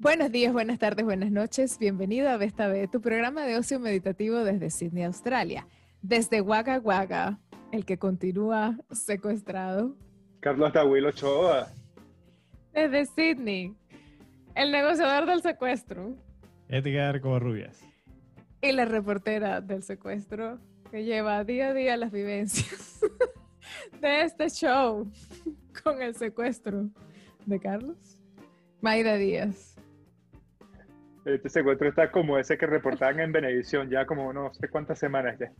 Buenos días, buenas tardes, buenas noches. Bienvenido a Vesta B, tu programa de ocio meditativo desde Sydney, Australia. Desde Wagga Wagga, el que continúa secuestrado. Carlos Dahuil Ochoa. Desde Sydney, el negociador del secuestro. Edgar Covarrubias. Y la reportera del secuestro que lleva día a día las vivencias de este show con el secuestro de Carlos. Mayra Díaz. Este secuestro está como ese que reportaban en Benevisión, ya como no sé cuántas semanas ya.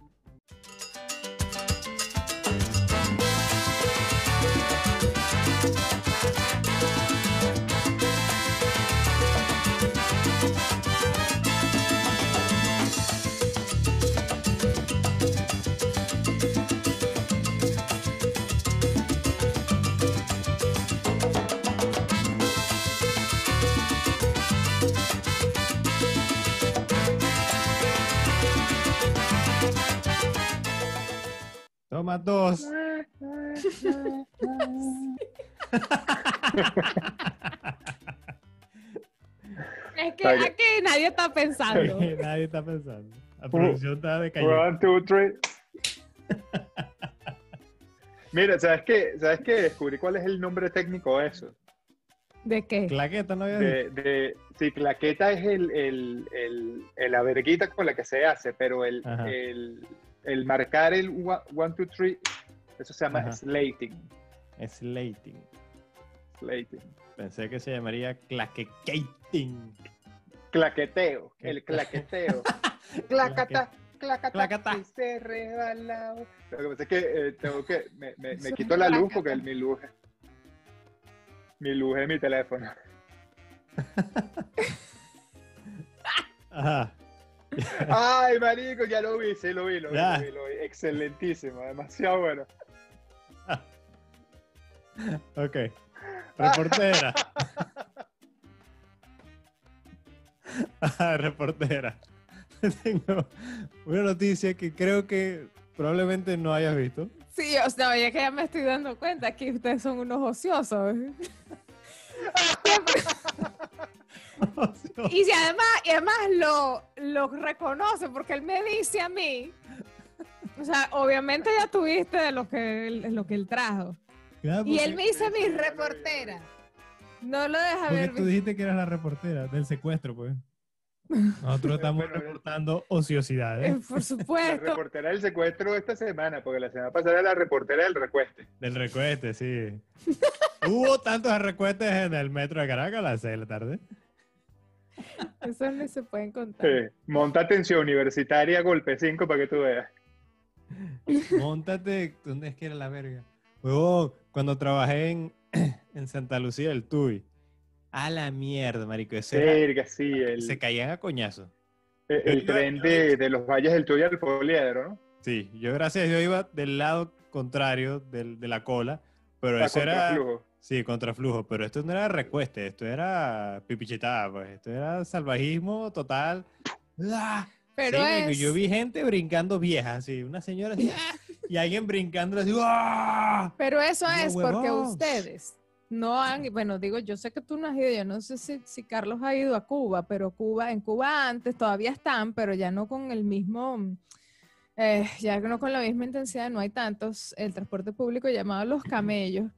Toma dos. Es que aquí nadie está pensando. Nadie está pensando. La producción está decayendo. One, two, three. Mira, ¿sabes qué? ¿Sabes qué? Descubrí cuál es el nombre técnico de eso. ¿De qué? Claqueta, ¿no había De, dicho? de, sí, claqueta es el, el, el, el- la verguita con la que se hace, pero el. El, marcar el one, one, two, three, eso se llama Ajá. slating. Slating. slating. Pensé que se llamaría claquecating. Claqueteo, ¿Qué? el claqueteo. Clacata, clacata, Clacata. y se rebalao. Lo que pasa es que eh, tengo que, me, me, me quito la luz porque el, mi luz, mi luz es mi teléfono. Ajá. Ay, marico, ya lo vi, sí, lo vi, lo vi, lo vi, lo vi. Excelentísimo, demasiado bueno. Ok. Reportera. Reportera. Tengo una noticia que creo que probablemente no hayas visto. Sí, o sea, ya que ya me estoy dando cuenta que ustedes son unos ociosos. Y si además, y además lo, lo reconoce porque él me dice a mí, o sea, obviamente ya tuviste de lo que él, lo que él trajo. Claro, Y él me dice a mí, reportera. No lo deja Porque ver. tú dijiste que eras la reportera del secuestro, pues. Nosotros estamos Bueno, reportando ociosidades Eh, Por La supuesto. reportera del secuestro esta semana, porque la semana pasada era la reportera del recueste. del recueste, sí. Hubo tantos recuestes en el metro de Caracas a las 6 de la tarde. Eso no se pueden contar. Sí. Monta atención universitaria, golpe 5 para que tú veas. Móntate, ¿dónde es que era la verga? Huevón, cuando trabajé en, en Santa Lucía del Tuy. A la mierda, marico. Ese era- Verga, sí, el, se caían a coñazo. el, el tren de, de los valles del Tuy al Poliedro, ¿no? Sí, yo gracias a Dios iba del lado contrario del- de la cola, pero A eso era... Sí, contraflujo, pero esto no era recueste, esto era pipichetada, pues. Esto era salvajismo total. ¡Ah! Pero Sí, es. yo vi gente brincando viejas, así, una señora así, ¡ah! y alguien brincando así, ¡ah! Pero eso No, es porque huevón. ustedes no han, bueno, digo, yo sé que tú no has ido, yo no sé si, si Carlos ha ido a Cuba, pero Cuba, en Cuba antes todavía están, pero ya no con el mismo, eh, ya no con la misma intensidad, no hay tantos, el transporte público llamado los camellos,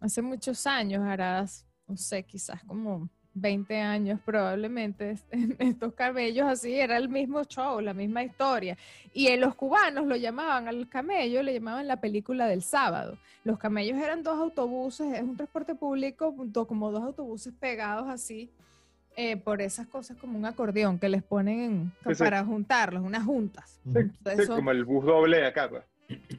hace muchos años, harás, no sé, quizás como 20 años probablemente, estos camellos así, era el mismo show, la misma historia. Y en los cubanos lo llamaban al camello, le llamaban la película del sábado. Los camellos eran dos autobuses, es un transporte público, como dos autobuses pegados así, eh, por esas cosas como un acordeón que les ponen en- Sí, sí. para juntarlos, unas juntas. Entonces, como el bus doble acá, pues.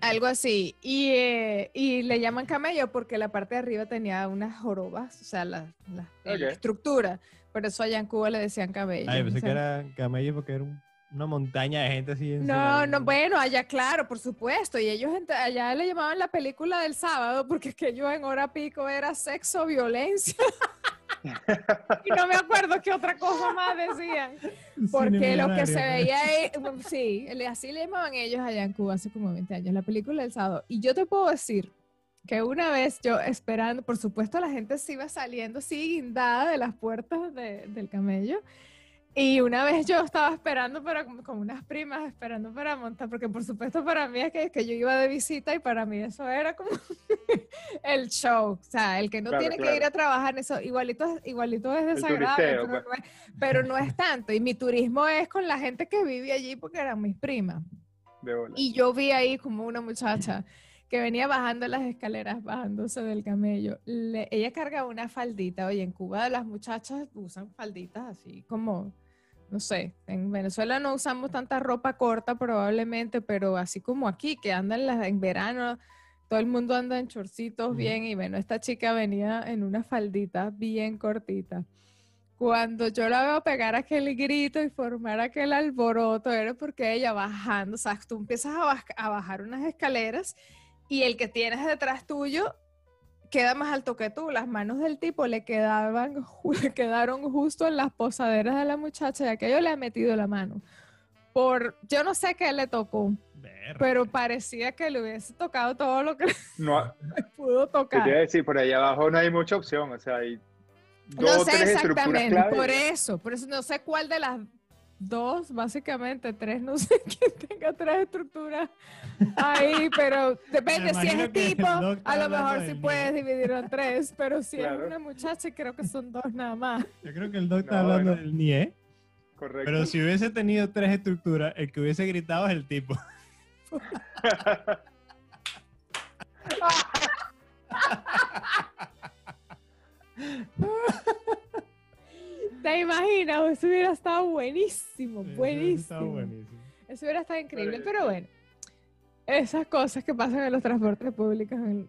Algo así. Y, eh, y le llaman camello porque la parte de arriba tenía unas jorobas, o sea, la, la- la Ok. estructura. Por eso allá en Cuba le decían camello. Ay, pensé O sea, que era camello porque era un- una montaña de gente así. No, no, bueno, allá claro, por supuesto. Y ellos allá le llamaban la película del sábado porque es que yo en hora pico era sexo, violencia. y no me acuerdo qué otra cosa más decían. Porque lo que se veía ahí, sí, así le llamaban ellos allá en Cuba hace como 20 años, la película del sábado. Y yo te puedo decir que una vez yo esperando, por supuesto la gente se iba saliendo así guindada de las puertas de- del camello. Y una vez yo estaba esperando para, como unas primas, esperando para montar, porque por supuesto para mí es que, que yo iba de visita y para mí eso era como el show. O sea, el que no Claro, tiene que claro. ir a trabajar en eso, igualito, igualito es desagradable, turisteo, pero, pues. no es, pero no es tanto. Y mi turismo es con la gente que vive allí porque eran mis primas. De. Y yo vi ahí como una muchacha que venía bajando las escaleras, bajándose del camello. Le- ella cargaba una faldita. Oye, en Cuba las muchachas usan falditas así como, no sé, en Venezuela no usamos tanta ropa corta probablemente, pero así como aquí, que andan las, en verano, todo el mundo anda en chorcitos bien. Y bueno, esta chica venía en una faldita bien cortita. Cuando yo la veo pegar aquel grito y formar aquel alboroto, era porque ella bajando, o sea, tú empiezas a, baj- a bajar unas escaleras y el que tienes detrás tuyo queda más alto que tú. Las manos del tipo le quedaban, le quedaron justo en las posaderas de la muchacha y aquello le ha metido la mano. Por, yo no sé qué le tocó, Verga. pero parecía que le hubiese tocado todo lo que No, le pudo ¿qué te iba a tocar. decir? Por ahí abajo no hay mucha opción. O sea, hay dos No sé tres estructuras exactamente, clave. por eso, por eso no sé cuál de las dos, básicamente tres, no sé quién tenga tres estructuras ahí, pero depende, si es el tipo, está a lo hablando mejor sí mío. puedes dividirlo en tres, pero si Claro. es una muchacha, creo que son dos nada más. Yo creo que el doc está No, hablando bueno. del NIE. Correcto. Pero si hubiese tenido tres estructuras, el que hubiese gritado es el tipo. imaginas? Eso hubiera estado buenísimo, Eso buenísimo. Eso hubiera estado increíble, Pero- pero bueno, esas cosas que pasan en los transportes públicos. en-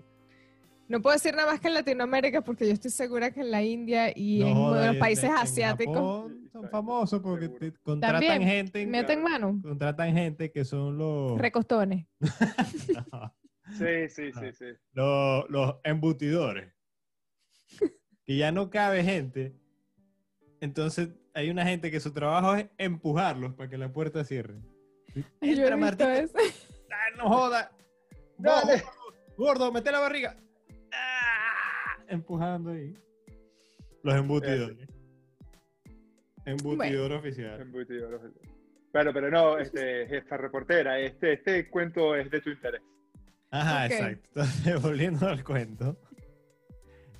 No puedo decir nada más que en Latinoamérica porque yo estoy segura que en la India y No en uno de los países en asiáticos Japón son famosos porque te contratan También, gente. meten mano, Contratan gente que son los, recostones. Sí, sí, sí, sí. los, los embutidores. Que ya no cabe gente. Entonces hay una gente que su trabajo es empujarlos para que la puerta cierre. Yo he Entra, visto Martín. eso. Ah, no joda. Dale. Gordo, gordo, mete la barriga. Ah, empujando ahí. Los embutidores. Embutidor oficial. Embutidor. Bueno, pero no, este, jefa reportera, este, este cuento es de tu interés. Ajá, exacto. Entonces, volviendo al cuento.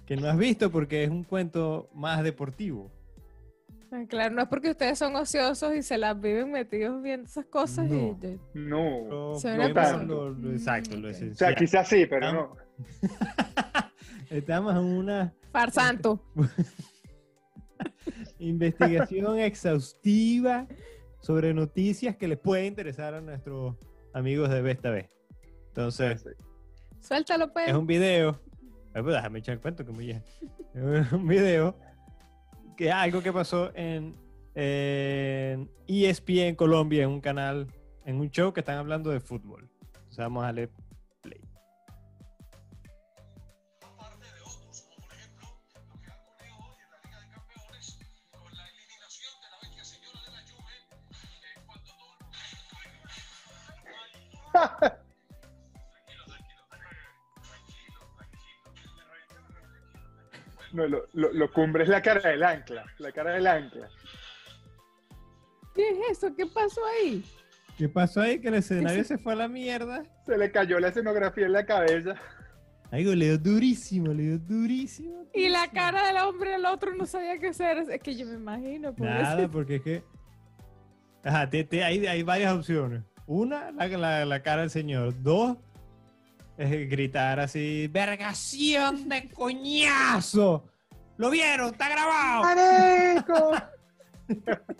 Que no has visto porque es un cuento más deportivo. Ah, Claro, no es porque ustedes son ociosos y se las viven metidos viendo esas cosas No. y... No. Lo- Se lo- ve tanto. lo- lo- exacto, lo Mm. O sea, quizás sí, pero Ah. no. Estamos en una Farsanto. investigación exhaustiva sobre noticias que les puede interesar a nuestros amigos de Besta B. Entonces, Sí. Suéltalo, pues. es un video. Ay, pues, déjame echar el cuento que muy bien. Es un video que algo que pasó en, en E ESPN Colombia, en un canal, en un show que están hablando de fútbol. Entonces vamos a darle play. No, lo, lo, lo cumbre es la cara del ancla. La cara del ancla. ¿Qué es eso? ¿Qué pasó ahí? ¿Qué pasó ahí? Que el escenario se fue a la mierda. Se le cayó la escenografía en la cabeza. Algo le dio durísimo, le dio durísimo. Y la cara del hombre, el otro no sabía qué hacer. Es que yo me imagino. Nada, pobrecito. porque es que. Ajá, te- te- hay, hay varias opciones. Una, la, la- la cara del señor. Dos, es gritar así: ¡Vergación de coñazo! ¿Lo vieron? ¡Está grabado! ¡Marico!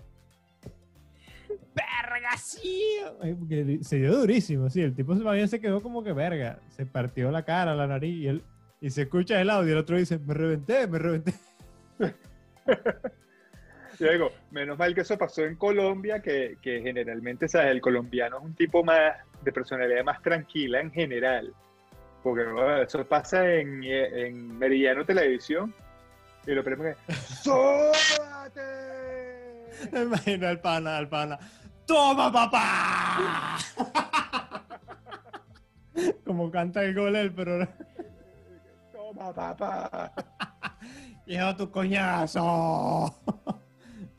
¡Vergación! Se dio durísimo, sí. El tipo más bien se quedó como que verga. Se partió la cara, la nariz y él. Y se escucha el audio y el otro dice: Me reventé, me reventé. Yo digo, menos mal que eso pasó en Colombia, que, que generalmente, ¿sabes? El colombiano es un tipo más de personalidad más tranquila en general. Porque bueno, eso pasa en, en Meridiano Televisión. Y lo primero que ¡Sóbate! Me imagino al pana, al pana. ¡Toma, papá! Como canta el gol él, pero Toma, papá. Lleva tu coñazo.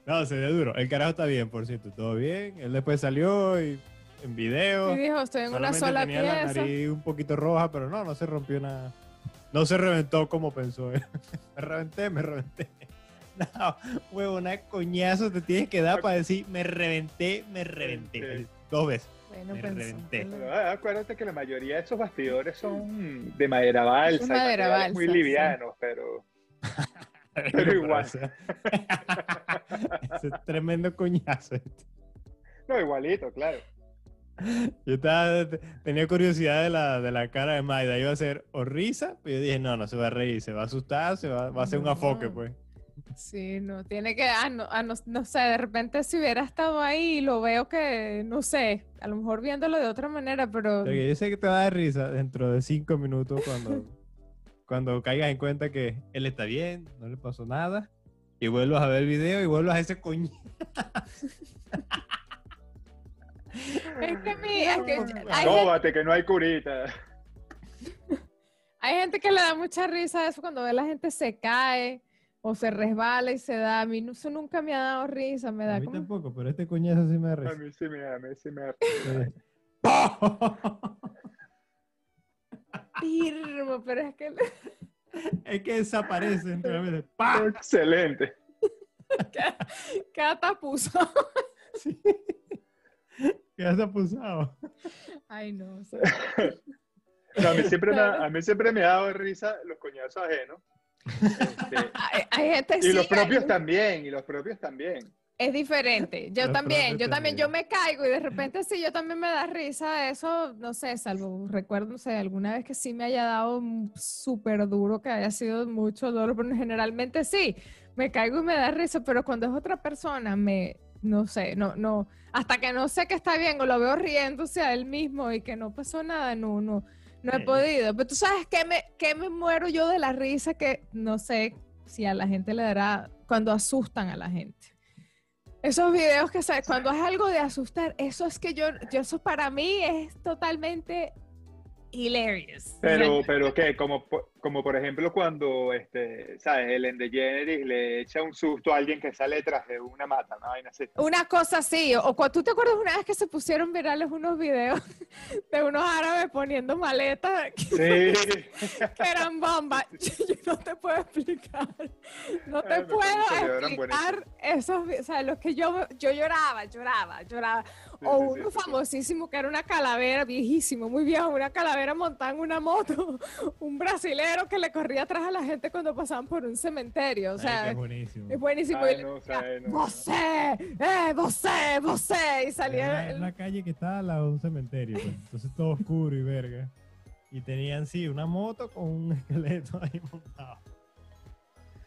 No, se ve duro. El carajo está bien, por cierto. Todo bien. Él después salió y en video. Y dijo, estoy en una Solamente sola tenía la pieza. nariz un poquito roja, pero no, no se rompió nada. No se reventó como pensó. él. me reventé, me reventé. No, huevo, una coñazo te tienes que dar para decir me reventé, me reventé. Sí. Dos veces. Bueno, Me pensó. reventé. Pero, ah, acuérdate que la mayoría de esos bastidores son de madera balsa. madera materiales muy balsa, sí. livianos, pero Pero igual. o sea, Ese es tremendo coñazo. no, igualito, claro. Yo estaba, tenía curiosidad de la, de la cara de Maida. Iba a ser o risa, pero yo dije, no, no se va a reír, se va a asustar, se va, va a hacer un No. afoque, pues. Sí, no, tiene que, ah, no, ah, no, no sé, de repente si hubiera estado ahí, lo veo que, no sé, a lo mejor viéndolo de otra manera, pero Porque yo sé que te va a dar risa dentro de cinco minutos cuando, cuando caigas en cuenta que él está bien, no le pasó nada, y vuelvas a ver el video y vuelvas a ese coño. es que, mi, es que No, hay, que no hay curita. hay gente que le da mucha risa a eso cuando ve a la gente se cae o se resbala y se da. A mí no- eso nunca me ha dado risa, me A da mí como tampoco, pero este coñazo sí me da A risa. mí sí me da, a mí sí me da. pirmo, pero es que es que desaparece entre la mente. ¡Pah! Excelente. queda tapuzo. Sí. Quedas apusado. Ay, no. o sea, No, a, mí siempre me, ha- a mí siempre me ha dado risa los coñazos ajenos. Este, hay, hay gente y sí, los hay- propios también, y los propios también. Es diferente. Yo también, yo también, yo me caigo y de repente sí, yo también me da risa eso, no sé, salvo, recuerdo, no sé, alguna vez que sí me haya dado súper duro, que haya sido mucho dolor, pero generalmente sí, me caigo y me da risa, pero cuando es otra persona, me, no sé, no, no, hasta que no sé que está bien o lo veo riéndose a él mismo y que no pasó nada, no, no, no he Sí. podido. Pero tú sabes que me, que me muero yo de la risa que no sé si a la gente le dará cuando asustan a la gente. Esos videos que sabes, cuando es algo de asustar, eso es que yo, yo eso para mí es totalmente hilarious. Pero, pero ¿qué? Como, como por ejemplo cuando, este, ¿sabes? Ellen DeGeneres le echa un susto a alguien que sale detrás de una mata, una vaina así. Una cosa así, o, tú te acuerdas una vez que se pusieron virales unos videos de unos árabes poniendo maletas que Sí. eran bombas. Yo, no te puedo explicar. No te me puedo que explicar esos, o sea, los que yo, yo lloraba, lloraba, lloraba. O sí, sí, uno sí, sí. famosísimo que era una calavera, viejísimo, muy viejo, una calavera montada en una moto, un brasilero que le corría atrás a la gente cuando pasaban por un cementerio, o sea, es buenísimo. es buenísimo. Ay, y no, sabe, no. "Vosé, eh, vosé, vosé", y salía el- una calle que estaba al lado de un cementerio, pues. entonces todo oscuro y verga. Y tenían, sí, una moto con un esqueleto ahí montado.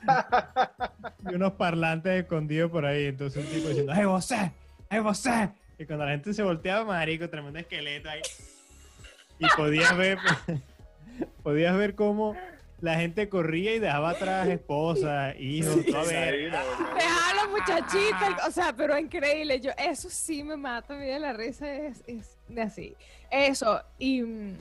y unos parlantes escondidos por ahí. Entonces un tipo diciendo, ¡Ay, vos! ¡Ay, vos! Y cuando la gente se volteaba, marico, tremendo esqueleto ahí. Y podías ver, podías ver cómo la gente corría y dejaba atrás esposas, hijos, todo a ver. Ahí, no, no. Deja a los muchachitos, o sea, pero increíble. Yo, eso sí me mata a mí de la risa, es, es de así. Eso, y mm,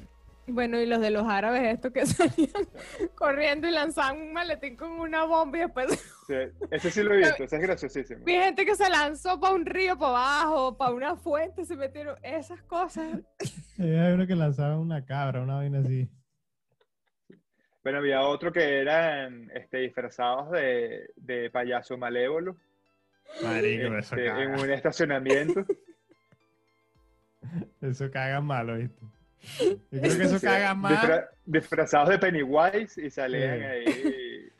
bueno, y los de los árabes, estos que salían corriendo y lanzaban un maletín con una bomba y después Sí, ese sí lo he visto, ese es graciosísimo. vi gente que se lanzó para un río, para abajo, para una fuente, se metieron esas cosas. Había uno que lanzaba una cabra, una vaina así. Bueno, había otro que eran este, disfrazados de, de payaso malévolo Marico, eso este, en caga. un estacionamiento. Eso caga malo, ¿viste? Yo creo que eso caga más. Disfra- disfrazados de Pennywise y salían Sí. ahí.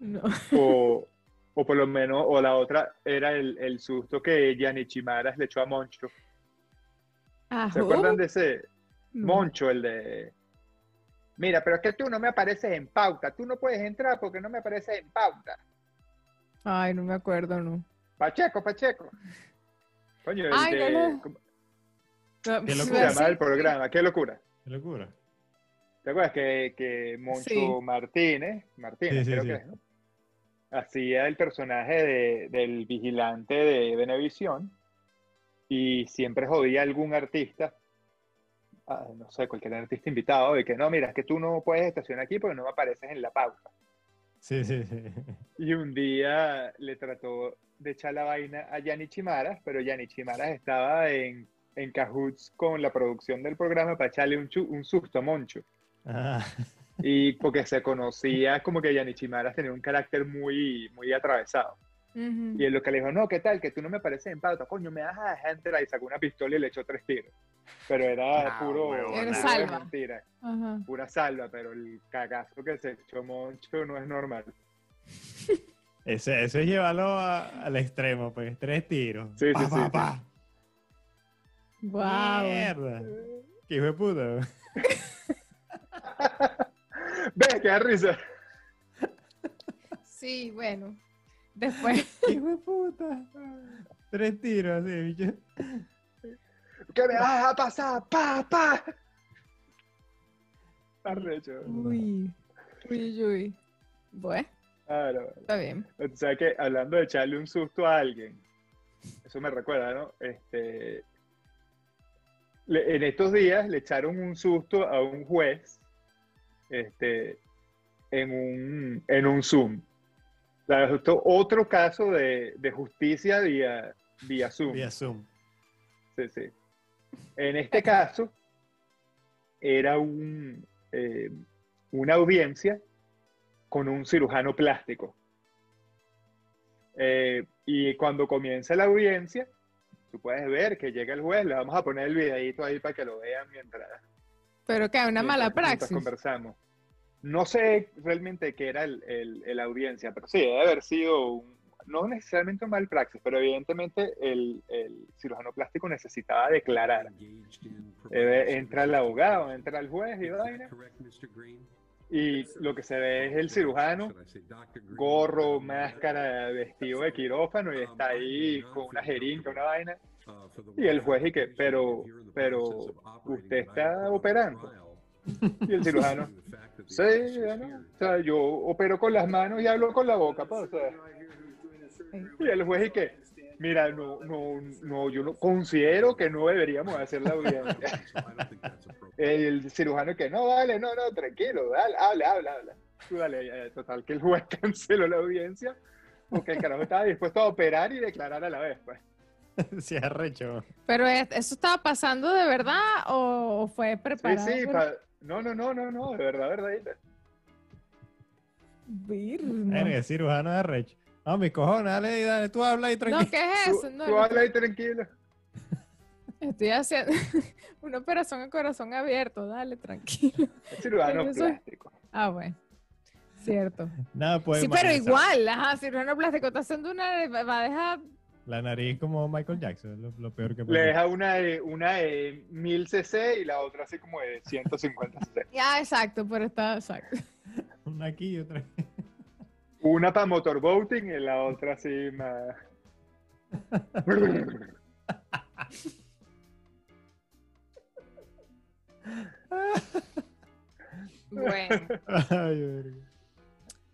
no. O, o por lo menos, o la otra era el, el susto que Gianni Chimaras le echó a Moncho. ¿Se acuerdan de ese. Moncho, el de... Mira, pero es que tú no me apareces en pauta. Tú no puedes entrar porque no me apareces en pauta. Ay, no me acuerdo, no. Pacheco, Pacheco. Coño, el Ay, de... no, no. ¿Cómo No, Qué se locura. llama el programa? ¡Qué locura! Qué locura. ¿Te acuerdas que, que Moncho Sí. Martínez, Martínez Sí, sí, creo sí. que es, ¿no? hacía el personaje de- del vigilante de Venevisión y siempre jodía a algún artista a, no sé, cualquier artista invitado, de que no, mira, es que tú no puedes estacionar aquí porque no me apareces en la pauta. Sí, sí, sí. Y un día le trató de echar la vaina a Yanni Chimaras, pero Yanni Chimaras estaba en, en cahoots con la producción del programa para echarle un, chu- un susto a Moncho. Ah, Y porque se conocía como que Yanni Chimaras tenía un carácter muy, muy atravesado. Ujú. Y él lo que le dijo, no, ¿qué tal? Que tú no me pareces en pauta. Coño, me vas a dejar entrar. Y sacó una pistola y le echó tres tiros. Pero era Ah, puro, Era salva. mentira. Pura salva, pero el cagazo que se echó Moncho no es normal. ese, eso es llevarlo a- al extremo, pues. Tres tiros. Sí, sí, Pa, sí, pa, sí. pa. Wow. Mierda. Qué hijo de puta. Ve, qué da risa. Sí, bueno. Después. Qué hijo de puta. Tres tiros, así, bicho. ¿Qué me vas a pasar? ¡Pa, pa! Arrecho. Uy. Uy, uy. Bueno, Claro. está bien. O sea que hablando de echarle un susto a alguien, eso me recuerda, ¿no? Este, le- en estos días le echaron un susto a un juez este, en, un, en un Zoom. Otro caso de, de justicia vía, vía Zoom. Vía Zoom. Sí, sí. En este caso, era un, eh, una audiencia con un cirujano plástico. Eh, y cuando comienza la audiencia, tú puedes ver que llega el juez, le vamos a poner el videito ahí para que lo vean mientras, Pero que hay una mala mientras- mientras praxis. conversamos. No sé realmente qué era el, el- el audiencia, pero sí, debe haber sido un- no necesariamente un mal praxis, pero evidentemente el, el cirujano plástico necesitaba declarar. Eh, entra el abogado, entra el juez y vaina, y lo que se ve es el cirujano, gorro, máscara, vestido de quirófano, y está ahí con una jeringa, una vaina, Y el juez y que, pero, pero, usted está operando. y el cirujano, sí, no, o sea, yo opero con las manos y hablo con la boca, pues, o sea, y el juez y que, mira, no, no, no, yo no considero que no deberíamos hacer la audiencia. El cirujano que, no, vale, no, no, tranquilo, dale, habla, habla, habla. Tú dale, total, que el juez canceló la audiencia porque el carajo estaba dispuesto a operar y declarar a la vez, pues. Sí, arrecho. Pero es- ¿eso estaba pasando de verdad o fue Sí, preparado? sí, por- pa- no, no, no, no, no, de verdad, verdadita. Vir, no. Verga, cirujano de arrecho. No, mi cojones, dale, dale, tú habla y No, tranquilo. ¿qué es Tú, eso? No, tú no, habla ahí tranquilo. estoy haciendo una operación a corazón abierto, dale, tranquilo. Es cirujano Pero plástico. Ah, bueno, cierto. Nada puede sí, pero igual, ajá, cirujano plástico está haciendo una, va a dejar, La nariz como Michael Jackson, es lo, lo peor que Le puede. deja una de, una de 1000 cc y la otra así como de 150 cc. ya, exacto, pero está, exacto. Una aquí y otra aquí. Una para motorboating y la otra así más. Bueno, Ay, verga.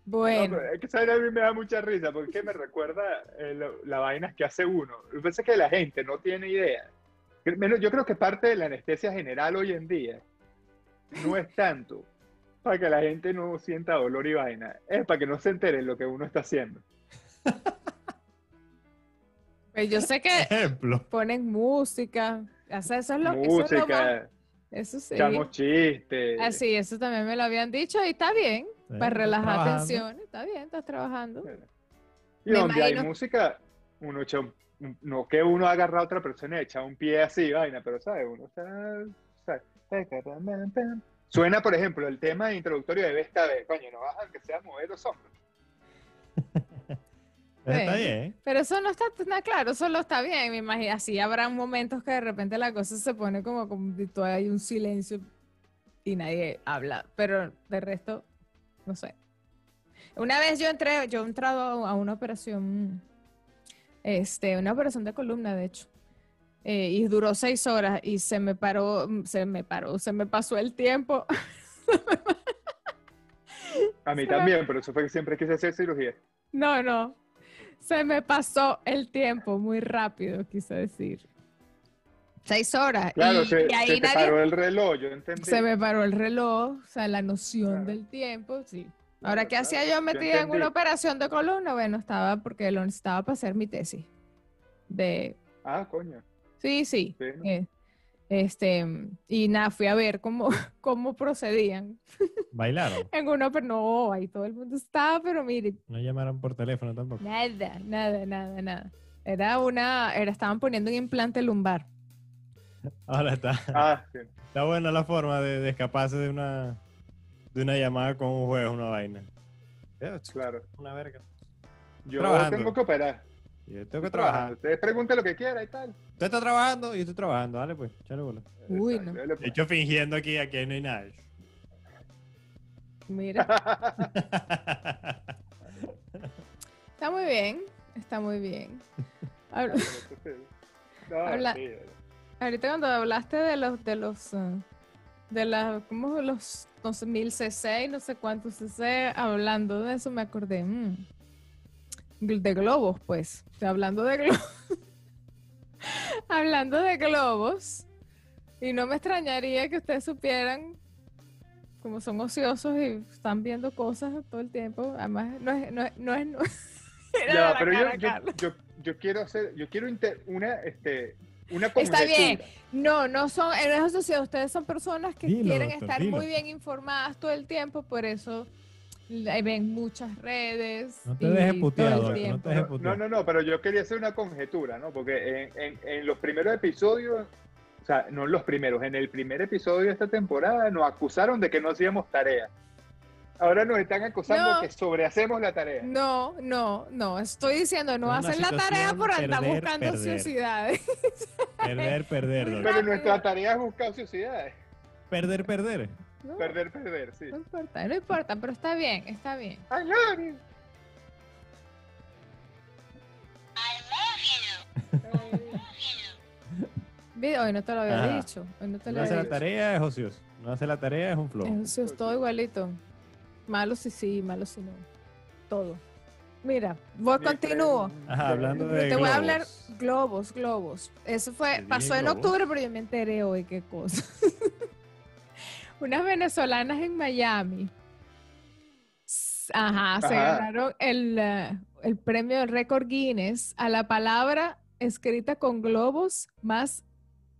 No, bueno. pero es que ¿sabes? a mí me da mucha risa porque me recuerda eh, lo- la vaina que hace uno. Lo que pasa es que la gente no tiene idea. Menos- Yo creo que parte de la anestesia general hoy en día no es tanto para que la gente no sienta dolor y vaina, es para que no se entere lo que uno está haciendo. Pues yo sé que Ejemplo. ponen música, o sea, eso es lo, eso es lo más- Música, eso sí. echamos chistes. Así, eso también me lo habían dicho y está bien, Sí, para relajar tensiones, está bien, estás trabajando. Y Me donde hay imagino- música, uno echa un- no que uno agarra a otra persona y echa un pie así, vaina, pero ¿sabes? Uno. Suena, por ejemplo, el tema introductorio de Vesta B. Coño, no bajan que sea mover los hombros. Está bien. Pero eso no está nada claro, solo está bien, me imagino. Así habrá momentos que de repente la cosa se pone como, como todo hay un silencio y nadie habla, pero de resto, no sé. Una vez yo entré, yo he entrado a una operación, este, una operación de columna, de hecho, eh, y duró seis horas y se me paró, se me paró, se me pasó el tiempo. A mí también, pero eso fue que siempre quise hacer cirugía. No, no. Se me pasó el tiempo muy rápido, quise decir. Seis horas. Claro, y, se, y ahí se te nadie paró el reloj, yo entendí. se me paró el reloj, o sea, la noción Claro. del tiempo, sí. Claro, Ahora, ¿qué claro, hacía yo metida en una operación de columna? Bueno, estaba porque lo necesitaba para hacer mi tesis. De, Ah, coño. sí, sí. Sí, ¿no? eh, este, y nada, fui a ver cómo, cómo procedían. Bailaron. En uno, pero no, ahí todo el mundo estaba, pero mire, No llamaron por teléfono tampoco. nada, nada, nada, nada. Era una, era, estaban poniendo un implante lumbar. Ahora está. Ah, sí. Está buena la forma de, de escaparse de una, de una llamada con un juego, una vaina. Claro. Una verga. Yo Trabajando. tengo que operar. Yo tengo que Estoy trabajar. trabajando. Ustedes pregunten lo que quieran y tal. Usted está trabajando y yo estoy trabajando. Dale pues, échale bola. Uy, no. dale, De pues. hecho, fingiendo aquí, aquí no hay nada. Mira, está muy bien, está muy bien. Habla- No, Habla- sí, Ahorita cuando hablaste de los de los ah, de las como los 12.000 cc, no sé cuántos cc, hablando de eso me acordé mm, de globos, pues. Hablando de globos. hablando de globos. Y no me extrañaría que ustedes supieran como son ociosos y están viendo cosas todo el tiempo. Además, no es no es, no es- no- Ya, pero yo, yo, yo quiero hacer, yo quiero inter- una, este, una Está bien. No, no son, en esa sociedad ustedes son personas que Dilo, quieren doctor, estar dilo. muy bien informadas todo el tiempo, por eso ven muchas redes. No te dejes todo putear, el doctor, no tiempo. te dejes No, no, no, pero yo quería hacer una conjetura, ¿no? Porque en, en, en los primeros episodios, o sea, no en los primeros, en el primer episodio de esta temporada nos acusaron de que no hacíamos tarea. Ahora nos están acusando No. de que sobrehacemos la tarea. No, no, no, estoy diciendo, no hacen la tarea por andar perder, buscando perder. ociosidades. Perder, perder, doctor. Pero nuestra tarea es buscar ociosidades. Perder, perder. No, Perder, perder, sí. no importa, no importa, pero está bien, está bien. I love you. Vi- Hoy no te lo había Ajá. dicho, hoy no te No lo hace había la tarea es ocioso. No hace la tarea es un flow. Es ocioso, todo igualito. Malo si sí, malo si no. Todo. Mira, voy, continúo. Ajá, hablando de Te voy a globos. hablar globos, globos. Eso fue, pasó en globos. octubre, pero yo me enteré hoy qué cosa. Unas venezolanas en Miami. Ajá, se ganaron el, eh, el premio del récord Guinness a la palabra escrita con globos más,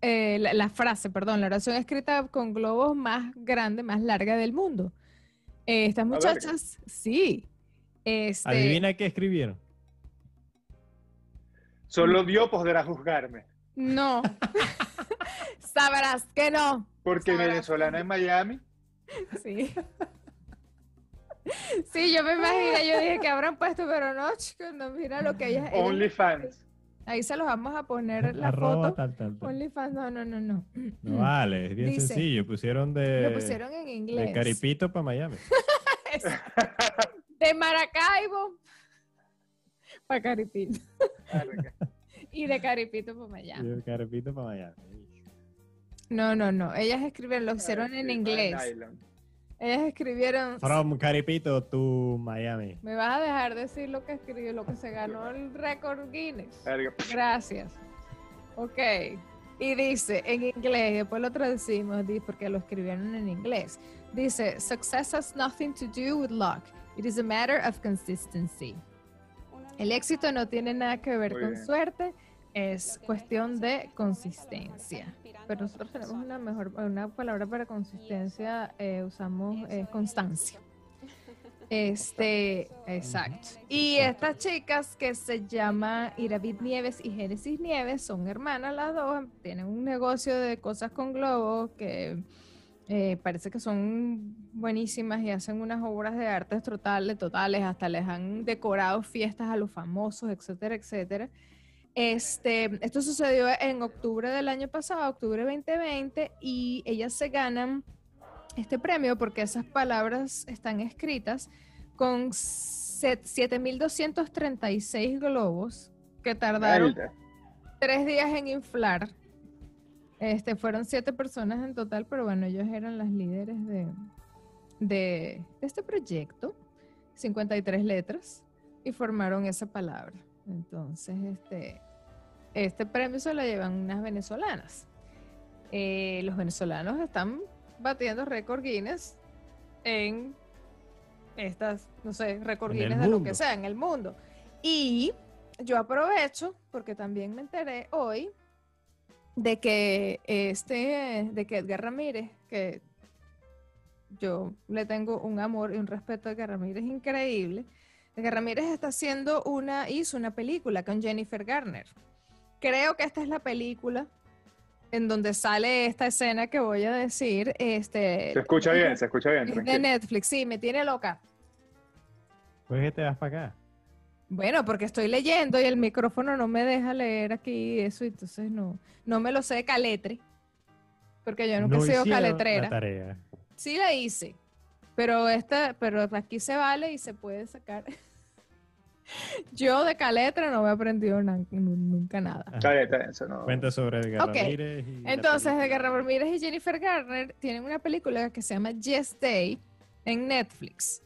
eh, la, la frase, perdón, la oración escrita con globos más grande, más larga del mundo. Eh, estas verga. muchachas, sí. Este, Adivina qué escribieron. Solo Dios podrá juzgarme. No. Sabrás que no. Porque Sabrás. venezolana en Miami. Sí. Sí, yo me imaginé, yo dije que habrán puesto, pero no, chicos, no, mira lo que ellas. ellas- OnlyFans. Ahí se los vamos a poner la Arroba foto. tal, tal, tal. OnlyFans, no, no, no, no. No vale, es bien Dice- sencillo. Pusieron de, Lo pusieron en de inglés. Caripito para Miami. De Maracaibo para Caripito. Y de Caripito para allá. De Caripito para Miami. No, no, no. Ellas escribieron, lo hicieron en inglés. Island. Ellas escribieron. From Caripito to Miami. Me vas a dejar decir lo que escribió, lo que se ganó el récord Guinness. Gracias. Ok. Y dice en inglés, después lo traducimos porque lo escribieron en inglés. Dice, success has nothing to do with luck. It is a matter of consistency. El éxito no tiene nada que ver Muy con bien. suerte, es cuestión de consistencia. Pero nosotros tenemos una mejor, una palabra para consistencia, eh, usamos eh, constancia. Este, exacto. Y estas chicas que se llaman Iravid Nieves y Génesis Nieves son hermanas las dos, tienen un negocio de cosas con globos que eh, parece que son buenísimas y hacen unas obras de arte totales, totales, hasta les han decorado fiestas a los famosos, etcétera, etcétera. Este, esto sucedió en octubre del año pasado, octubre 2020, y ellas se ganan este premio porque esas palabras están escritas con set- 7.236 globos que tardaron tres días en inflar. Este, fueron siete personas en total, pero bueno, ellos eran las líderes de, de este proyecto, 53 letras, y formaron esa palabra. Entonces, este, este premio se lo llevan unas venezolanas. eh, los venezolanos están batiendo récord Guinness en estas, no sé, récord Guinness de lo que sea, en el mundo. Y yo aprovecho, porque también me enteré hoy, de que este, de que Edgar Ramírez, que yo le tengo un amor y un respeto a Edgar Ramírez increíble, Edgar Ramírez está haciendo una, hizo una película con Jennifer Garner. Creo que esta es la película en donde sale esta escena que voy a decir. Este, Se escucha bien, se escucha bien, es de tranquilo. Netflix, sí, me tiene loca. Pues que te vas para acá. Bueno, porque estoy leyendo y el micrófono no me deja leer aquí eso, entonces no, no me lo sé de caletre. Porque yo nunca No he sido hicieron caletrera. La tarea. Sí la hice, pero esta, pero aquí se vale y se puede sacar. Yo de caletra no me he aprendido nunca nada. Está bien, eso no- Cuenta sobre Edgar Ok. Ramírez. y Entonces. Edgar Ramírez y Jennifer Garner tienen una película que se llama Yes Day en Netflix.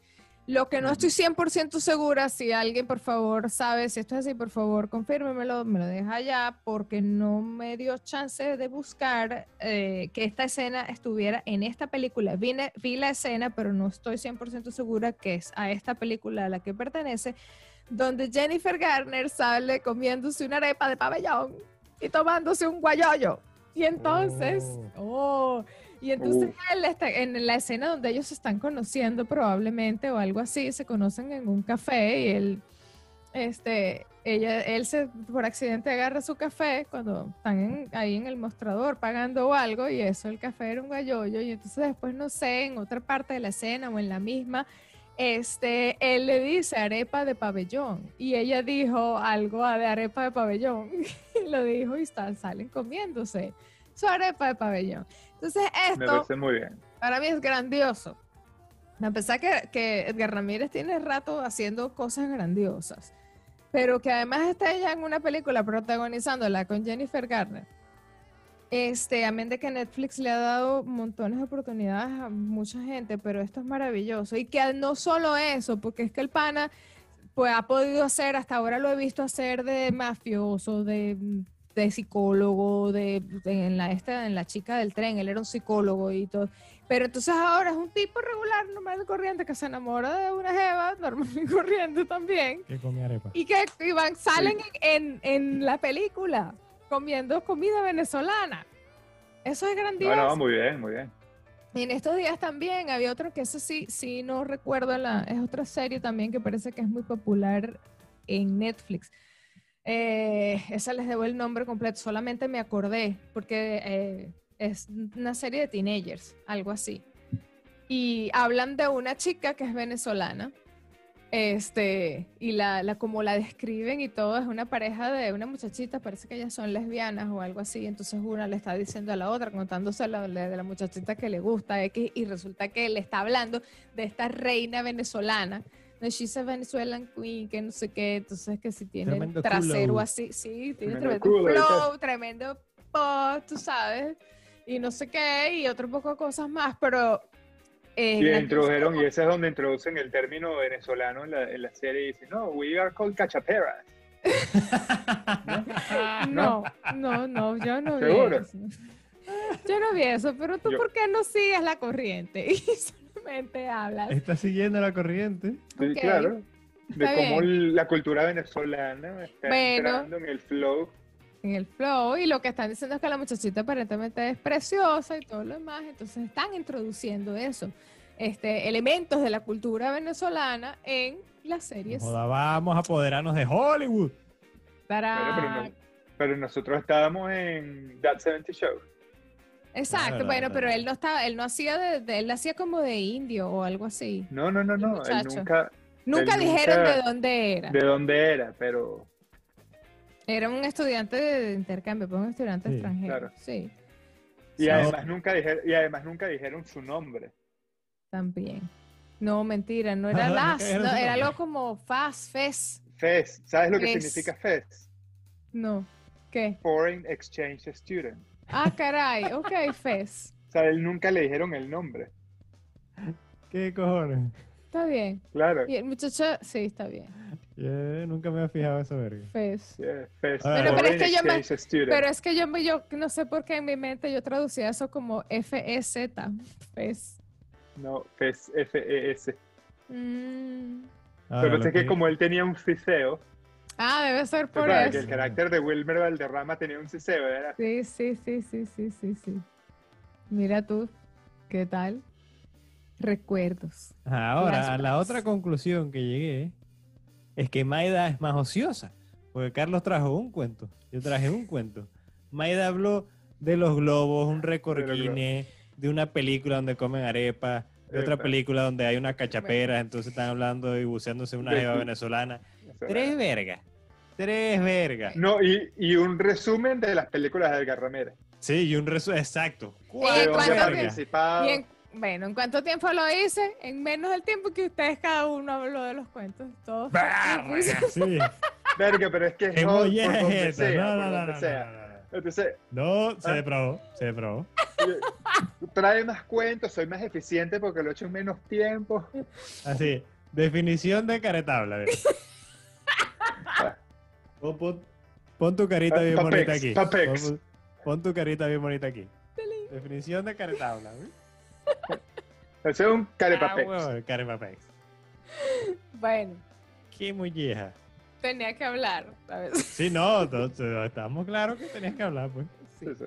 Lo que no estoy 100% segura, si alguien por favor sabe si esto es así, por favor confírmemelo, me lo deja allá, porque no me dio chance de buscar eh, que esta escena estuviera en esta película. Vine- vi la escena, pero no estoy 100% segura que es a esta película a la que pertenece, donde Jennifer Garner sale comiéndose una arepa de pabellón y tomándose un guayoyo. Y entonces, oh, y entonces él está en la escena donde ellos se están conociendo probablemente o algo así, se conocen en un café y él, este, ella, él se por accidente agarra su café cuando están en- ahí en el mostrador pagando o algo y eso, el café era un guayoyo y entonces después no sé, en otra parte de la escena o en la misma, este, él le dice arepa de pabellón y ella dijo algo de arepa de pabellón y lo dijo y están, salen comiéndose su arepa de pabellón. Entonces Me esto parece muy bien. para mí es grandioso. A pesar que, que Edgar Ramírez tiene rato haciendo cosas grandiosas, pero que además está ella en una película protagonizándola con Jennifer Garner. Este, amén de que Netflix le ha dado montones de oportunidades a mucha gente, pero esto es maravilloso. Y que no solo eso, porque es que el pana pues ha podido hacer, hasta ahora lo he visto hacer de mafioso, de, de psicólogo, de, de- en la esta, en la chica del tren, él era un psicólogo y todo. Pero entonces ahora es un tipo regular, normal y corriente, que se enamora de una jeva, normal y corriente también. Que come arepa. Y que y van, salen en, en la película comiendo comida venezolana. Eso es grandioso. No, no, muy bien, muy bien. Y en estos días también había otro que eso sí, sí no recuerdo, la, es otra serie también que parece que es muy popular en Netflix. Eh, esa les debo el nombre completo, solamente me acordé porque eh, es una serie de teenagers, algo así. Y hablan de una chica que es venezolana. Este, y la, la como la describen y todo, es una pareja de una muchachita, parece que ellas son lesbianas o algo así, entonces una le está diciendo a la otra, contándose la, de la muchachita que le gusta X, y resulta que le está hablando de esta reina venezolana, de She's a Venezuelan Queen, que no sé qué, entonces que si tiene Tremendo trasero culo. así, sí, tiene Tremendo tremendo, flow, tremendo pop, tú sabes, y no sé qué, y otro poco de cosas más, pero... eh, Y la- introdujeron, y ese es donde introducen el término venezolano en la, en la serie y dicen, no, we are called cachaperas. No, no, no, yo no vi ¿Seguro? eso. Yo no vi eso, pero tú Yo- por qué no sigues la corriente y solamente hablas. Está siguiendo la corriente. Sí, Ok. claro. De Está cómo bien. la cultura venezolana está Bueno. entrando en el flow. En el flow y lo que están diciendo es que la muchachita aparentemente es preciosa y todo lo demás, entonces están introduciendo eso, este, elementos de la cultura venezolana en las series. Joda, vamos a apoderarnos de Hollywood. Pero, no- pero nosotros estábamos en That 70 Show. Exacto, Claro, bueno, pero él no estaba, él no hacía de, de- él hacía como de indio o algo así. No, no, no, no. Él nunca Nunca Él dijeron nunca- de dónde era. de dónde era, pero Era un estudiante de intercambio, pues un estudiante Sí, extranjero. claro. Sí, y además nunca dijeron, y además nunca dijeron su nombre. también. No, mentira, no era las, no, era algo como FAS, FES. FES, ¿sabes lo que significa FES? No, ¿qué? Foreign Exchange Student. Ah, caray, ok, FES. O sea, él nunca le dijeron el nombre. ¿Qué cojones? Está bien. Claro. Y el muchacho, sí, está bien. Nunca me había fijado esa verga. Fez. Yeah, Pero- es que yo me-. Pero es que yo, me- yo no sé por qué en mi mente yo traducía eso como F-E-Z. Fez. No, Fest, F-E-S. Mm. Ahora, Pero es que que- como él tenía un ciseo, Ah, debe ser por ¿verdad? que eso. el carácter de Wilmer Valderrama tenía un ciseo, era Sí, sí, sí, sí, sí, sí, sí. Mira tú, ¿qué tal? Recuerdos. Ahora, a la otra conclusión que llegué es que Maida es más ociosa. Porque Carlos trajo un cuento. Yo traje un cuento. Maida habló de los globos, un récord De una película donde comen arepa, de otra película donde hay unas cachaperas, entonces están hablando y buceándose una jeva venezolana. Tres vergas. Tres vergas. No, y, y un resumen de las películas de Edgar Ramírez. Sí, y un resumen. Exacto. ¿Y en Bueno, ¿en cuánto tiempo lo hice? En menos del tiempo que ustedes cada uno habló de los cuentos. Todos. Verga, Sí. Verga, pero es que ¿Qué es No, no, no, donde no, sea. no, no, no. Entonces, No, se Ah. depravó, se depravó. trae más cuentos, soy más eficiente porque lo he hecho en menos tiempo. Así, definición de caretabla. a ver. Pon, pon- pon tu carita bien bonita aquí. Pon, pon tu carita bien bonita aquí. Definición de caretabla. ¿eh? Ese es un Ah, carepapex. huevón, carepapex. Bueno, Qué molleja. tenía que hablar. ¿sabes? Sí, no, estamos claros que tenías que hablar, pues. Sí, sí.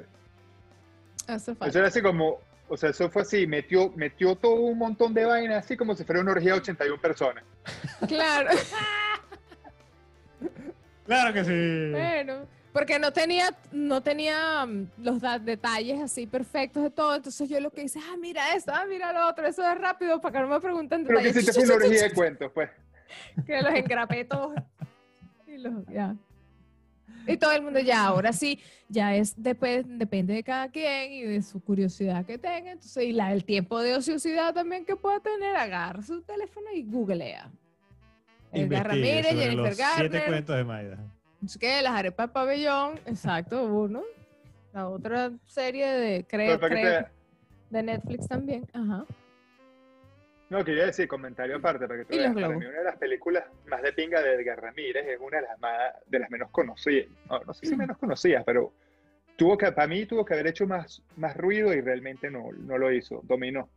Hace Eso era así como, o sea, eso fue así, metió, metió todo un montón de vainas, así como si fuera una orgía de 81 personas. Claro. Claro que sí. Bueno, porque no tenía, no tenía mm, los detalles así perfectos de todo. Entonces yo lo que hice, ah, mira esto, ah, mira lo otro, eso es rápido para que no me pregunten Pero que detalles. sí te fue una orgía de cuentos, pues. que los engrapé todos. Y los, ya. Y todo el mundo ya, ahora sí, ya es depe- depende de cada quien y de su curiosidad que tenga. Entonces, y la, el tiempo de ociosidad también que pueda tener, agarra su teléfono y googlea. Edgar Ramírez, Jennifer los siete Garner, cuentos de Maida. No sé qué, las arepas pabellón, exacto, uno. La otra serie de, creo, te- de Netflix también, ajá. No, quería decir, comentario aparte, para que tú veas, para mí una de las películas más de pinga de Edgar Ramírez es una de las más, de las menos conocidas, no, no sé si menos conocidas, pero tuvo que, para mí tuvo que haber hecho más, más ruido y realmente no, no lo hizo, dominó.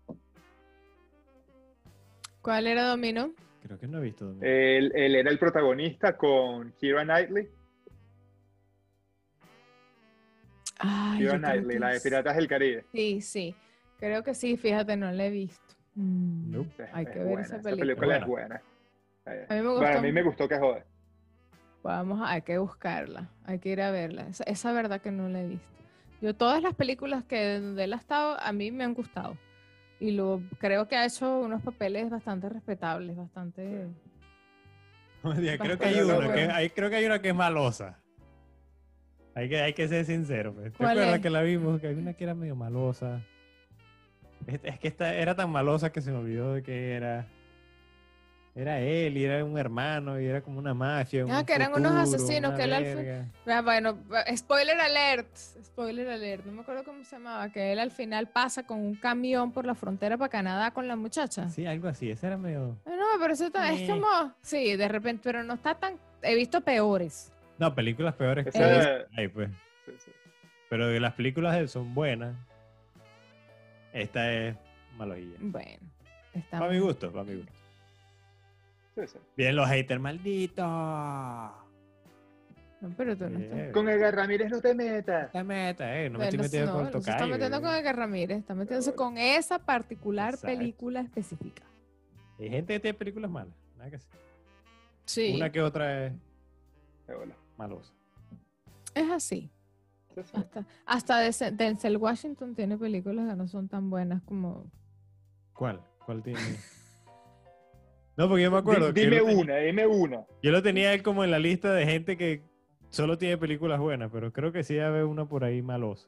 ¿Cuál era Domino? Creo que no he visto. Domingo. Él, él era el protagonista con Keira Knightley, Ay, creo Knightley, la de. Piratas del Caribe. Sí, sí. Creo que sí, fíjate, no la he visto. Mm, Nope. Es- Hay es que ver buena, esa esa película. película es Es buena. A mí me bueno, gustó. a mí me gustó que joder. Vamos, a- hay que buscarla. Hay que ir a verla. Esa, esa verdad que no la he visto. Yo todas las películas que donde él ha estado, a mí me han gustado. Y lo creo que ha hecho unos papeles bastante respetables, bastante... Creo que hay que, hay, creo que hay una que es malosa. Hay que, hay que ser sincero. Pues. ¿Te ¿Cuál acuerdas es? que la vimos? Que hay una que era medio malosa. Es, es que esta era tan malosa que se me olvidó de que era. Era él y era un hermano y era como una mafia. Ah, un que eran unos asesinos, una que él al. Ah, Bueno, spoiler alert, spoiler alert, no me acuerdo cómo se llamaba, que él al final pasa con un camión por la frontera para Canadá con la muchacha. Sí, algo así. Ese era medio. Ah, No, pero eso está- es como, sí, de repente, pero no está tan, he visto peores. No, películas peores que Esa- hay, pues. sí, sí. Pero de las películas de él son buenas. Esta es malojilla. Bueno, está Para mi gusto, para mi gusto. Sí, sí. Bien, los haters malditos. No, pero tú no estás. Con Edgar Ramírez no te metas. te metas, eh. No me estoy metiendo no, con el tocayo. está metiendo eh. con Edgar Ramírez, está metiéndose con esa particular Exacto. película específica. Hay gente que tiene películas malas. Nada que. Sí, Una que otra es malosa. es así. Sí, sí. Hasta, hasta Denzel Washington tiene películas que no son tan buenas como... ¿Cuál? ¿Cuál tiene? no, porque yo me acuerdo. Que Dime lo tenía- una, dime una. Yo lo tenía él como en la lista de gente que solo tiene películas buenas, pero creo que sí había una por ahí malosa.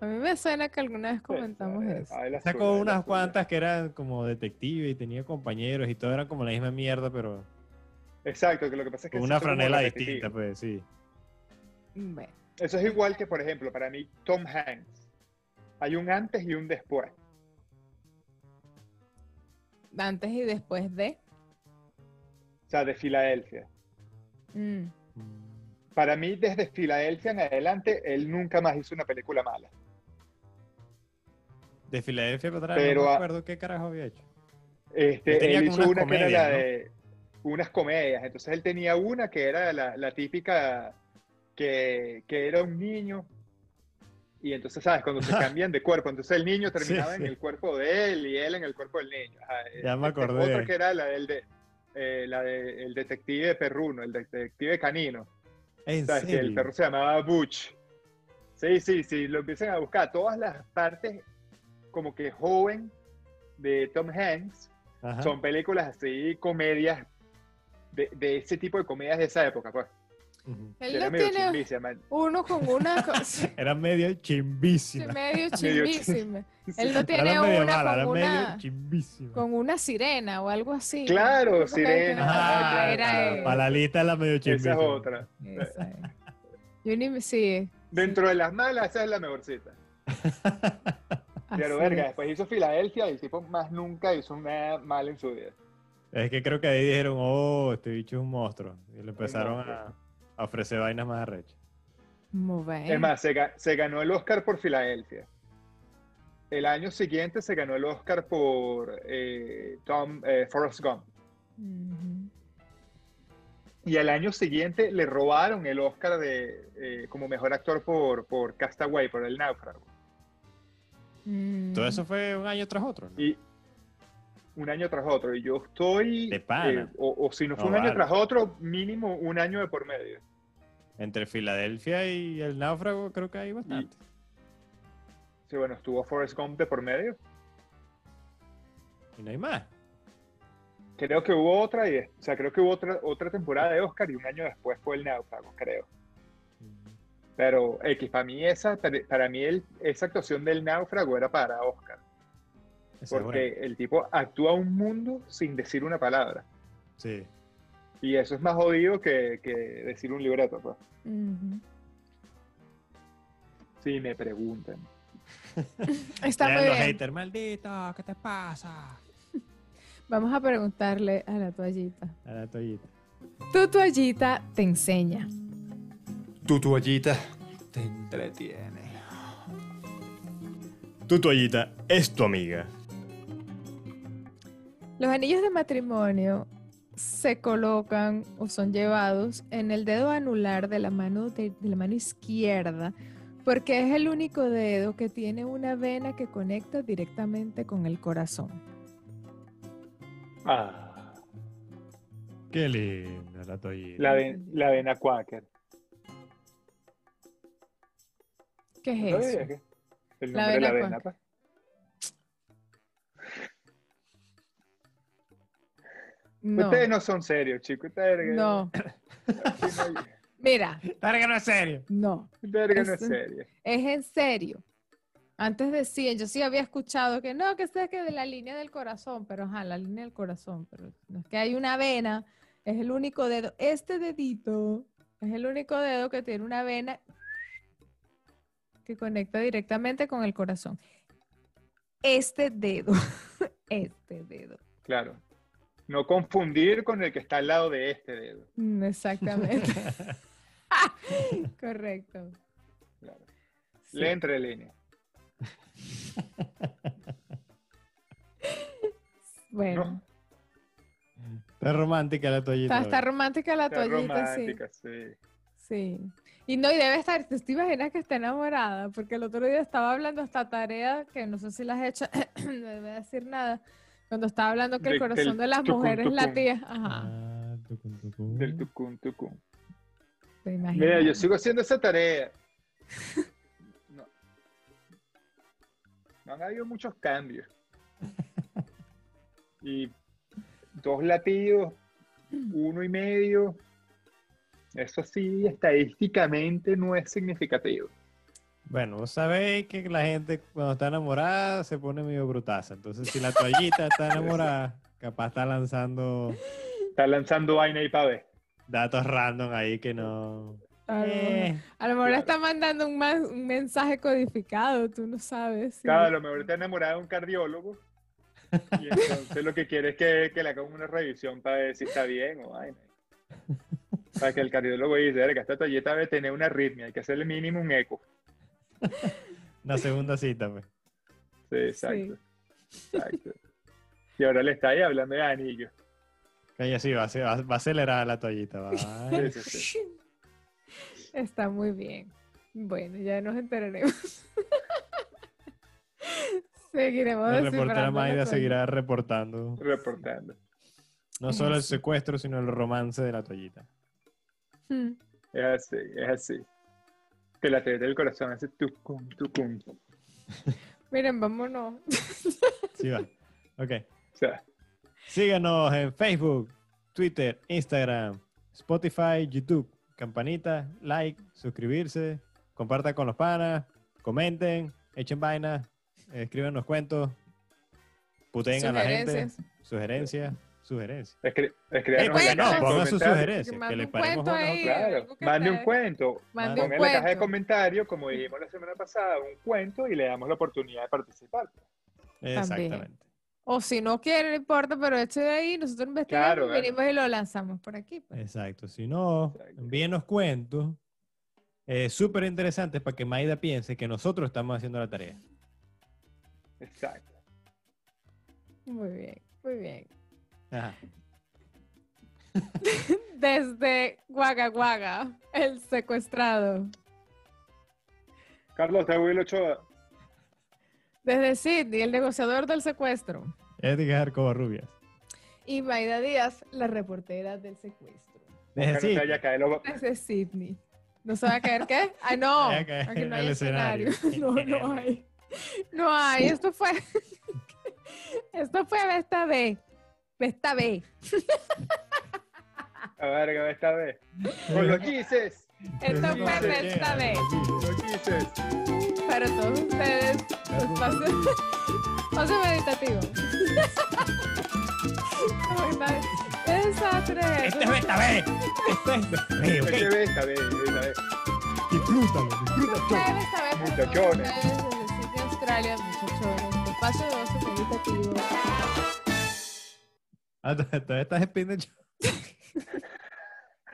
A mí me suena que alguna vez comentamos Eh, eso. la Sacó suya, unas cuantas que eran como detective y tenía compañeros y todo era como la misma mierda, pero Exacto, que lo que pasa es que una franela distinta, pues sí. Bueno, Eso es igual que, por ejemplo, para mí, Tom Hanks. Hay un antes y un después. Antes y después de... O sea, de Filadelfia. Mm. Para mí, desde Filadelfia en adelante, él nunca más hizo una película mala. De Filadelfia para atrás, Pero no acuerdo qué carajo había hecho. Este, Él tenía él como hizo unas una que era la de unas comedias. Entonces él tenía una que era la, la típica que, que era un niño. Y entonces, ¿sabes? Cuando se cambian de cuerpo. Entonces el niño terminaba Sí, en el cuerpo de él y él en el cuerpo del niño. Ajá, Ya me este, acordé. Otra que era la del de, eh, la de el detective perruno, el detective canino. ¿En ¿Sabes? Que el perro se llamaba Butch. Sí, sí, sí, lo empiezan a buscar. Todas las partes como que joven de Tom Hanks Ajá. son películas así, comedias, de, de ese tipo de comedias de esa época, pues. Ujú. que Él era no medio tiene chimbicia, man. uno con una cosa Era medio chimbísima. medio Medio chimbísima. Él no tiene Era medio una mala, era con medio una chimbísima. con una sirena o algo así. Claro, ¿Cómo que- sirena. Ah, Ah, era claro. Para la lista es la medio Esa es chimbísima. otra. Esa es. Yo ni me sí. Dentro de las malas, esa es la mejorcita. Pero verga, es. después hizo Filadelfia y el tipo más nunca hizo nada mal en su vida. Es que creo que ahí dijeron, oh, este bicho es un monstruo. Y le empezaron a, a ofrecer vainas más arrechas. Muy bien. Es más, se, ga- se ganó el Oscar por Filadelfia. El año siguiente se ganó el Oscar por eh, Tom eh, Forrest Gump. Y al año siguiente le robaron el Oscar de, eh, como mejor actor por, por Castaway, por El Náufrago. Mm. Todo eso fue un año tras otro. ¿no? Y un año tras otro. Y yo estoy. Eh, o, o si no fue No, un año vale. tras otro, mínimo un año de por medio. Entre Filadelfia y el náufrago creo que hay bastante. Sí, bueno, estuvo Forrest Gump de por medio. Y no hay más. Creo que hubo otra, y, o sea, creo que hubo otra, otra temporada de Oscar y un año después fue El Náufrago, creo. Pero X, para mí esa, para, para mí el- esa actuación del Náufrago era para Oscar. Porque el tipo actúa un mundo sin decir una palabra. Sí. Y eso es más jodido que, que decir un libreto, pues. Ujú. Si me preguntan. Está muy los bien. haters, maldito, ¿qué te pasa? Vamos a preguntarle a la toallita. A la toallita. Tu toallita te enseña. Tu toallita te entretiene. Tu toallita es tu amiga. Los anillos de matrimonio se colocan o son llevados en el dedo anular de la mano, de, de la mano izquierda porque es el único dedo que tiene una vena que conecta directamente con el corazón. Ah, Qué linda la toallita. la, avena Quaker. ¿Qué ¿No es eso? La de la No, Ustedes no son serios, chicos. Ustedes, no. Mira, Verga, no es serio. no. ustedes no es Es- serio. Es en serio. Antes decían, yo sí había escuchado que no, que sea que de la línea del corazón, pero ajá, la línea del corazón, pero no es que hay una vena, es el único dedo, este dedito es el único dedo que tiene una vena que conecta directamente con el corazón. Este dedo, este dedo. Claro. No confundir con el que está al lado de este dedo. Mm, Exactamente. Correcto. Claro. Sí. Lee entre líneas. Bueno, Está romántica la toallita. está, está romántica la Está toallita, sí. romántica, sí. Sí. Y no, y debe estar, ¿te imaginas que está enamorada? Porque el otro día estaba hablando esta tarea, que no sé si la has hecho, no debe decir nada, cuando estaba hablando que el corazón de las tucum, mujeres tucum. latía. Ajá. Ah, tucum, tucum. Del tucum, tucum. ¿Te Mira, yo sigo haciendo esa tarea. No, no han habido muchos cambios. Y dos latidos, uno y medio. Eso sí, estadísticamente no es significativo. Bueno, vos sabéis que la gente cuando está enamorada se pone medio brutaza. Entonces, si la toallita está enamorada, capaz está lanzando Está lanzando vaina y pa' ver. datos random ahí que no. A lo mejor- Eh, a lo mejor claro. está mandando un, mensaje codificado, tú no sabes. sí. Claro, a lo mejor está enamorada de un cardiólogo. Y entonces lo que quiere es que, que le hagan una revisión para ver si está bien o vaina. Para que el cardiólogo dice, verga, esta toalleta debe tener una arritmia, hay que hacerle mínimo un eco. Una segunda cita, pues. Sí, exacto. Exacto. Y ahora le está ahí hablando de anillo. Que ella sí va va, va a acelerar la toallita. va. Sí, sí, sí. Está muy bien. Bueno, ya nos enteraremos. Seguiremos La reportera Maida seguirá reportando Reportando. no solo el secuestro, sino el romance de la toallita. Hmm. Es así, es así. Que la toalleta del corazón hace tucum, tucum. Miren, vámonos. Sí, va. Ok. sea, Síganos en Facebook, Twitter, Instagram, Spotify, YouTube. Campanita, like, suscribirse, compartan con los panas, comenten, echen vainas, escriban cuentos, puteen a la gente, Sugerencias. Sugerencias, sugerencias. escri- Eh, escriban oiga, en la caja no, de pongan sus sugerencias. Que le un paremos ahí. Claro, mande un cuento. Mande Ponga un en la caja de comentarios, como dijimos la semana pasada, un cuento y le damos la oportunidad de participar. Exactamente. O si no quieren, no importa, pero eche de ahí, nosotros investigamos, Claro, claro. venimos y lo lanzamos por aquí. pues. Exacto. Si no, envíenos cuentos eh, súper interesantes para que Maida piense que nosotros estamos haciendo la tarea. Exacto. Muy bien, muy bien. Ajá. Desde Guaga Guaga, el secuestrado. Carlos, te Will Ochoa. Desde Sydney, el negociador del secuestro. Edgar Covarrubias. Y Maida Díaz, la reportera del secuestro. Desde no Sydney. ¿No se va a caer qué? Ay, no. Aquí no hay el escenario. escenario. No, no hay. No hay. Esto fue. Esto fue Vesta B. Vesta B. A verga, esta vez. Con los gises. Esto fue Vesta B. Los gises. Para todos ustedes, espacio, espacio meditativo. ¡Qué desastre! Este es esta vez. Este es esta vez. Este vez, esta vez, esta vez. Disfrútalo, disfrútalo. Ustedes esta vez Muchachones. desde Sydney, Australia, muchachones. Espacio de ocio meditativo. Ah, todavía estás despidiendo.